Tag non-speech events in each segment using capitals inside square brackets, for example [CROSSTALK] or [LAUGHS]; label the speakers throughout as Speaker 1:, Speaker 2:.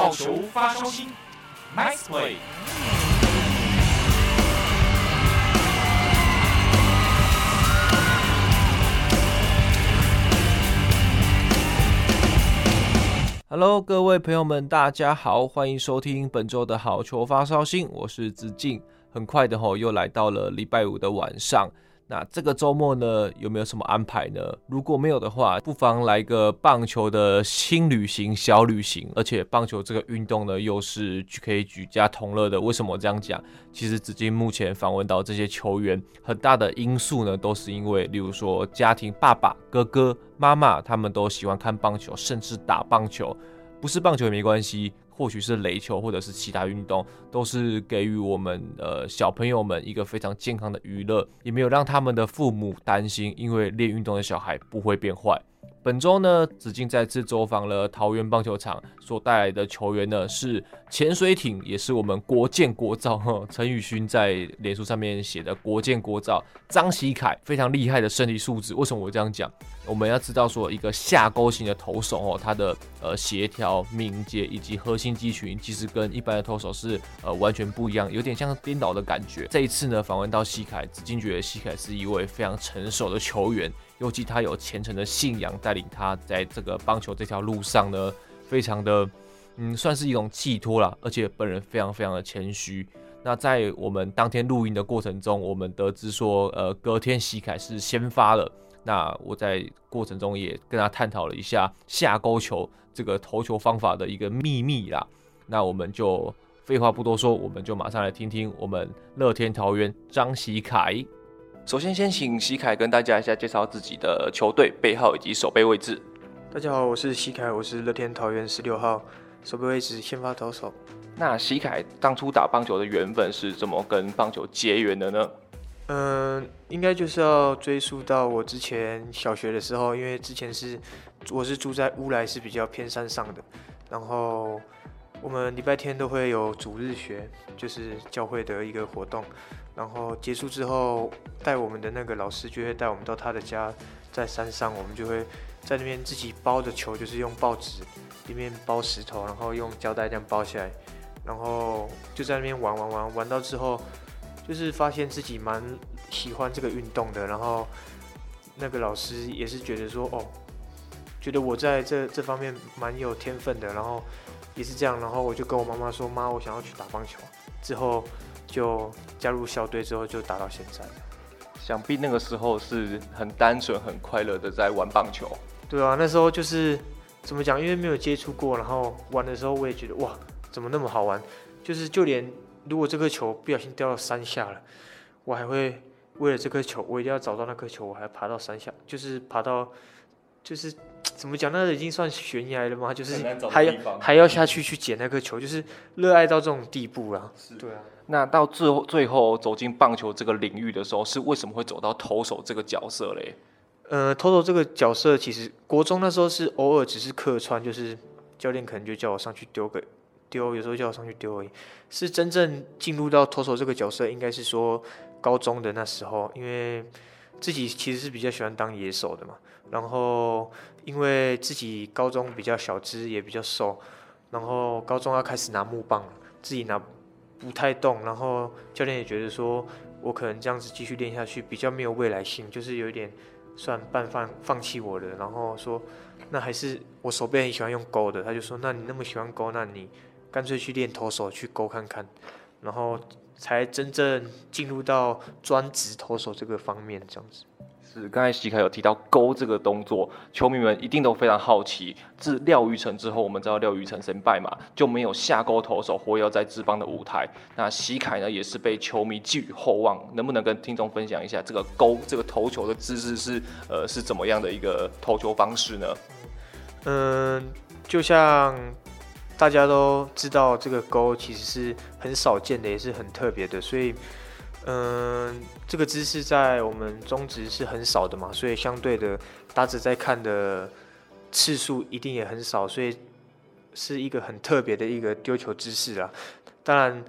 Speaker 1: 好球发烧星，Nice play。
Speaker 2: Hello，各位朋友们，大家好，欢迎收听本周的好球发烧星，我是子敬。很快的吼，又来到了礼拜五的晚上。那这个周末呢，有没有什么安排呢？如果没有的话，不妨来个棒球的轻旅行、小旅行。而且棒球这个运动呢，又是可以举家同乐的。为什么这样讲？其实至今目前访问到这些球员，很大的因素呢，都是因为，例如说家庭，爸爸、哥哥、妈妈，他们都喜欢看棒球，甚至打棒球。不是棒球也没关系。或许是垒球，或者是其他运动，都是给予我们呃小朋友们一个非常健康的娱乐，也没有让他们的父母担心，因为练运动的小孩不会变坏。本周呢，子敬再次走访了桃园棒球场，所带来的球员呢是潜水艇，也是我们国建国造。陈宇勋在脸书上面写的国建国造，张喜凯非常厉害的身体素质。为什么我这样讲？我们要知道说，一个下勾型的投手哦，他的呃协调、敏捷以及核心肌群，其实跟一般的投手是呃完全不一样，有点像颠倒的感觉。这一次呢，访问到喜凯，子敬觉得喜凯是一位非常成熟的球员。尤其他有虔诚的信仰，带领他在这个棒球这条路上呢，非常的，嗯，算是一种寄托啦。而且本人非常非常的谦虚。那在我们当天录音的过程中，我们得知说，呃，隔天喜凯是先发了。那我在过程中也跟他探讨了一下下勾球这个投球方法的一个秘密啦。那我们就废话不多说，我们就马上来听听我们乐天桃园张喜凯。首先，先请喜凯跟大家一下介绍自己的球队背号以及守备位置。
Speaker 3: 大家好，我是喜凯，我是乐天桃园十六号，守备位置先发投手。
Speaker 2: 那喜凯当初打棒球的缘分是怎么跟棒球结缘的呢？
Speaker 3: 嗯，应该就是要追溯到我之前小学的时候，因为之前是我是住在乌来，是比较偏山上的，然后我们礼拜天都会有主日学，就是教会的一个活动。然后结束之后，带我们的那个老师就会带我们到他的家，在山上，我们就会在那边自己包的球，就是用报纸里面包石头，然后用胶带这样包起来，然后就在那边玩玩玩，玩到之后，就是发现自己蛮喜欢这个运动的，然后那个老师也是觉得说，哦，觉得我在这这方面蛮有天分的，然后也是这样，然后我就跟我妈妈说，妈，我想要去打棒球，之后。就加入校队之后，就打到现在。
Speaker 2: 想必那个时候是很单纯、很快乐的在玩棒球。
Speaker 3: 对啊，那时候就是怎么讲？因为没有接触过，然后玩的时候我也觉得哇，怎么那么好玩？就是就连如果这颗球不小心掉到山下了，我还会为了这颗球，我一定要找到那颗球，我还爬到山下，就是爬到，就是。[TSK] 怎么讲？那已经算悬崖了吗？就是还要还要下去去捡那颗球，就是热爱到这种地步了。是，对啊。
Speaker 2: 那到最后最后走进棒球这个领域的时候，是为什么会走到投手这个角色嘞？
Speaker 3: 呃，投手这个角色其实国中那时候是偶尔只是客串，就是教练可能就叫我上去丢个丢，有时候叫我上去丢而已。是真正进入到投手这个角色，应该是说高中的那时候，因为自己其实是比较喜欢当野手的嘛，然后。因为自己高中比较小只，也比较瘦，然后高中要开始拿木棒，自己拿不太动，然后教练也觉得说，我可能这样子继续练下去比较没有未来性，就是有一点算半放放弃我的，然后说，那还是我手背很喜欢用勾的，他就说，那你那么喜欢勾，那你干脆去练投手去勾看看，然后才真正进入到专职投手这个方面这样子。
Speaker 2: 是，刚才席凯有提到勾这个动作，球迷们一定都非常好奇。自廖鱼成之后，我们知道廖鱼成身败嘛，就没有下勾投手活跃在职棒的舞台。那席凯呢，也是被球迷寄予厚望，能不能跟听众分享一下这个勾这个投球的姿势是呃是怎么样的一个投球方式呢？
Speaker 3: 嗯，就像大家都知道，这个勾其实是很少见的，也是很特别的，所以。嗯，这个姿势在我们中职是很少的嘛，所以相对的打者在看的次数一定也很少，所以是一个很特别的一个丢球姿势啊。当然，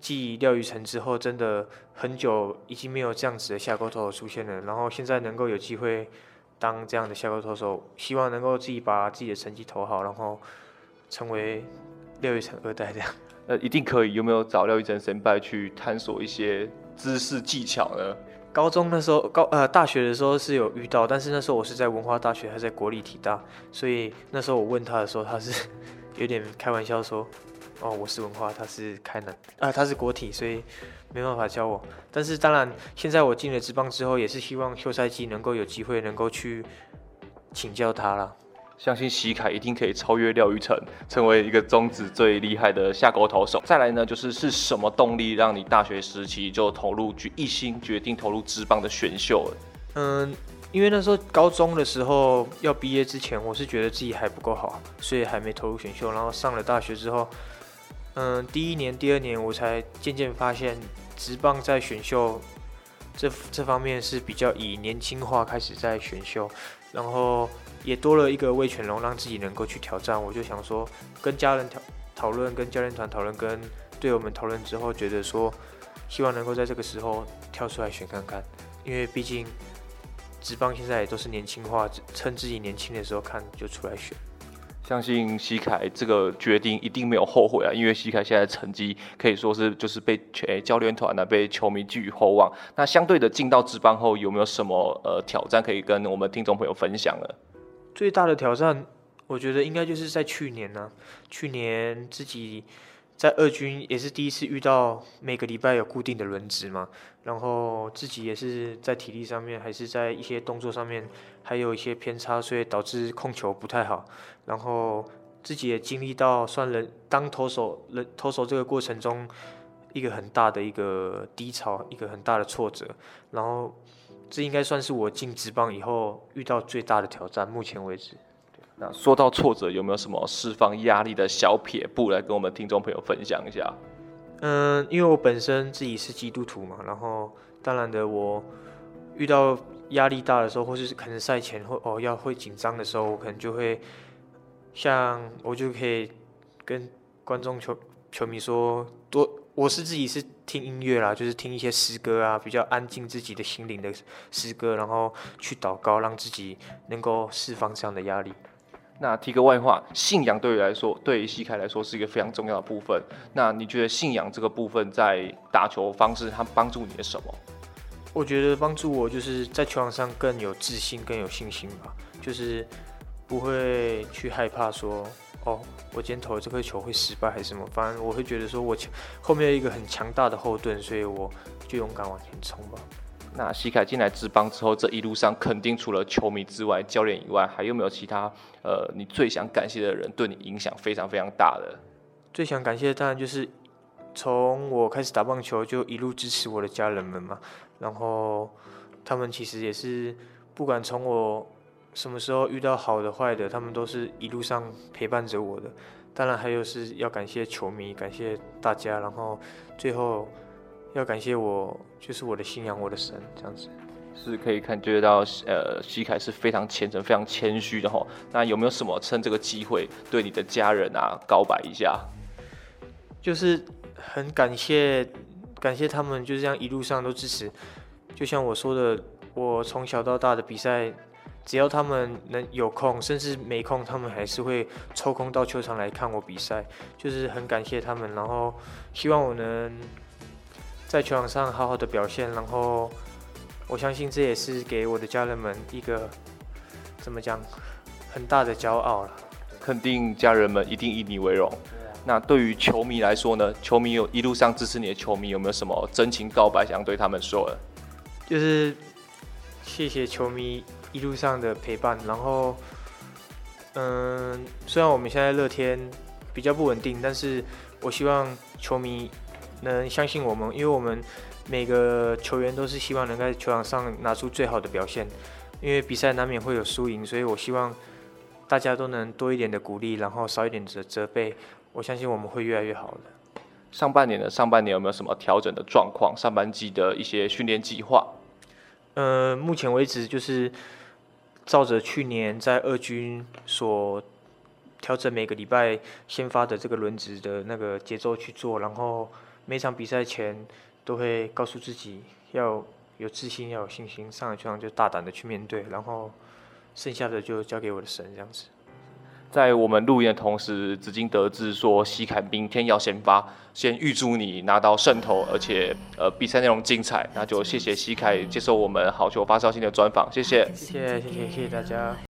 Speaker 3: 继廖鱼成之后，真的很久已经没有这样子的下勾投手出现了。然后现在能够有机会当这样的下勾投手，希望能够自己把自己的成绩投好，然后成为廖玉成二代这样。[LAUGHS]
Speaker 2: 呃，一定可以。有没有找廖玉成先辈去探索一些知识技巧呢？
Speaker 3: 高中那时候高呃大学的时候是有遇到，但是那时候我是在文化大学，还在国立体大，所以那时候我问他的时候，他是 [LAUGHS] 有点开玩笑说：“哦，我是文化，他是开南，[LAUGHS] 啊、呃，他是国体，所以没办法教我。”但是当然，现在我进了职棒之后，也是希望休赛季能够有机会能够去请教他了。
Speaker 2: 相信喜凯一定可以超越廖玉成，成为一个中职最厉害的下钩投手。再来呢，就是是什么动力让你大学时期就投入，决一心决定投入职棒的选秀了？
Speaker 3: 嗯，因为那时候高中的时候要毕业之前，我是觉得自己还不够好，所以还没投入选秀。然后上了大学之后，嗯，第一年、第二年我才渐渐发现，职棒在选秀这这方面是比较以年轻化开始在选秀，然后。也多了一个味全龙，让自己能够去挑战。我就想说，跟家人讨讨论，跟教练团讨论，跟队友们讨论之后，觉得说，希望能够在这个时候跳出来选看看。因为毕竟职棒现在也都是年轻化，趁自己年轻的时候看就出来选。
Speaker 2: 相信西凯这个决定一定没有后悔啊，因为西凯现在成绩可以说是就是被诶教练团呢，被球迷寄予厚望。那相对的进到职棒后，有没有什么呃挑战可以跟我们听众朋友分享呢？
Speaker 3: 最大的挑战，我觉得应该就是在去年呢、去年自己在二军也是第一次遇到每个礼拜有固定的轮值嘛，然后自己也是在体力上面，还是在一些动作上面，还有一些偏差，所以导致控球不太好。然后自己也经历到算人当投手人投手这个过程中一个很大的一个低潮，一个很大的挫折，然后。这应该算是我进职棒以后遇到最大的挑战，目前为止。
Speaker 2: 那说到挫折，有没有什么释放压力的小撇步来跟我们听众朋友分享一下？
Speaker 3: 嗯，因为我本身自己是基督徒嘛，然后当然的，我遇到压力大的时候，或是可能赛前会哦要会紧张的时候，我可能就会像我就可以跟观众球球迷说多。我是自己是听音乐啦，就是听一些诗歌啊，比较安静自己的心灵的诗歌，然后去祷告，让自己能够释放这样的压力。
Speaker 2: 那提个外话，信仰对于来说，对于西凯来说是一个非常重要的部分。那你觉得信仰这个部分在打球方式，它帮助你的什么？
Speaker 3: 我觉得帮助我就是在球场上更有自信、更有信心吧，就是不会去害怕说。哦，我今天投的这颗球会失败还是什么？反正我会觉得说，我后面有一个很强大的后盾，所以我就勇敢往前冲吧。
Speaker 2: 那西凯进来职棒之后，这一路上肯定除了球迷之外，教练以外，还有没有其他呃，你最想感谢的人，对你影响非常非常大的？
Speaker 3: 最想感谢的当然就是从我开始打棒球就一路支持我的家人们嘛，然后他们其实也是不管从我。什么时候遇到好的坏的，他们都是一路上陪伴着我的。当然还有是要感谢球迷，感谢大家，然后最后要感谢我，就是我的信仰，我的神，这样子。
Speaker 2: 是可以感觉到，呃，西凯是非常虔诚、非常谦虚的吼。那有没有什么趁这个机会对你的家人啊告白一下？
Speaker 3: 就是很感谢，感谢他们就这样一路上都支持。就像我说的，我从小到大的比赛。只要他们能有空，甚至没空，他们还是会抽空到球场来看我比赛，就是很感谢他们。然后希望我能在球场上好好的表现。然后我相信这也是给我的家人们一个怎么讲很大的骄傲了。
Speaker 2: 肯定家人们一定以你为荣。那对于球迷来说呢？球迷有一路上支持你的球迷，有没有什么真情告白想对他们说的？
Speaker 3: 就是谢谢球迷。一路上的陪伴，然后，嗯，虽然我们现在乐天比较不稳定，但是我希望球迷能相信我们，因为我们每个球员都是希望能在球场上拿出最好的表现，因为比赛难免会有输赢，所以我希望大家都能多一点的鼓励，然后少一点的责备，我相信我们会越来越好的。
Speaker 2: 上半年的上半年有没有什么调整的状况？上半季的一些训练计划？
Speaker 3: 嗯，目前为止就是。照着去年在二军所调整每个礼拜先发的这个轮值的那个节奏去做，然后每场比赛前都会告诉自己要有自信，要有信心，上了球场就大胆的去面对，然后剩下的就交给我的神这样子。
Speaker 2: 在我们录音的同时，紫金得知说西凯明天要先发，先预祝你拿到胜投，而且呃比赛内容精彩，那就谢谢西凯接受我们好球发烧星的专访，谢谢，
Speaker 3: 谢谢谢谢谢谢大家。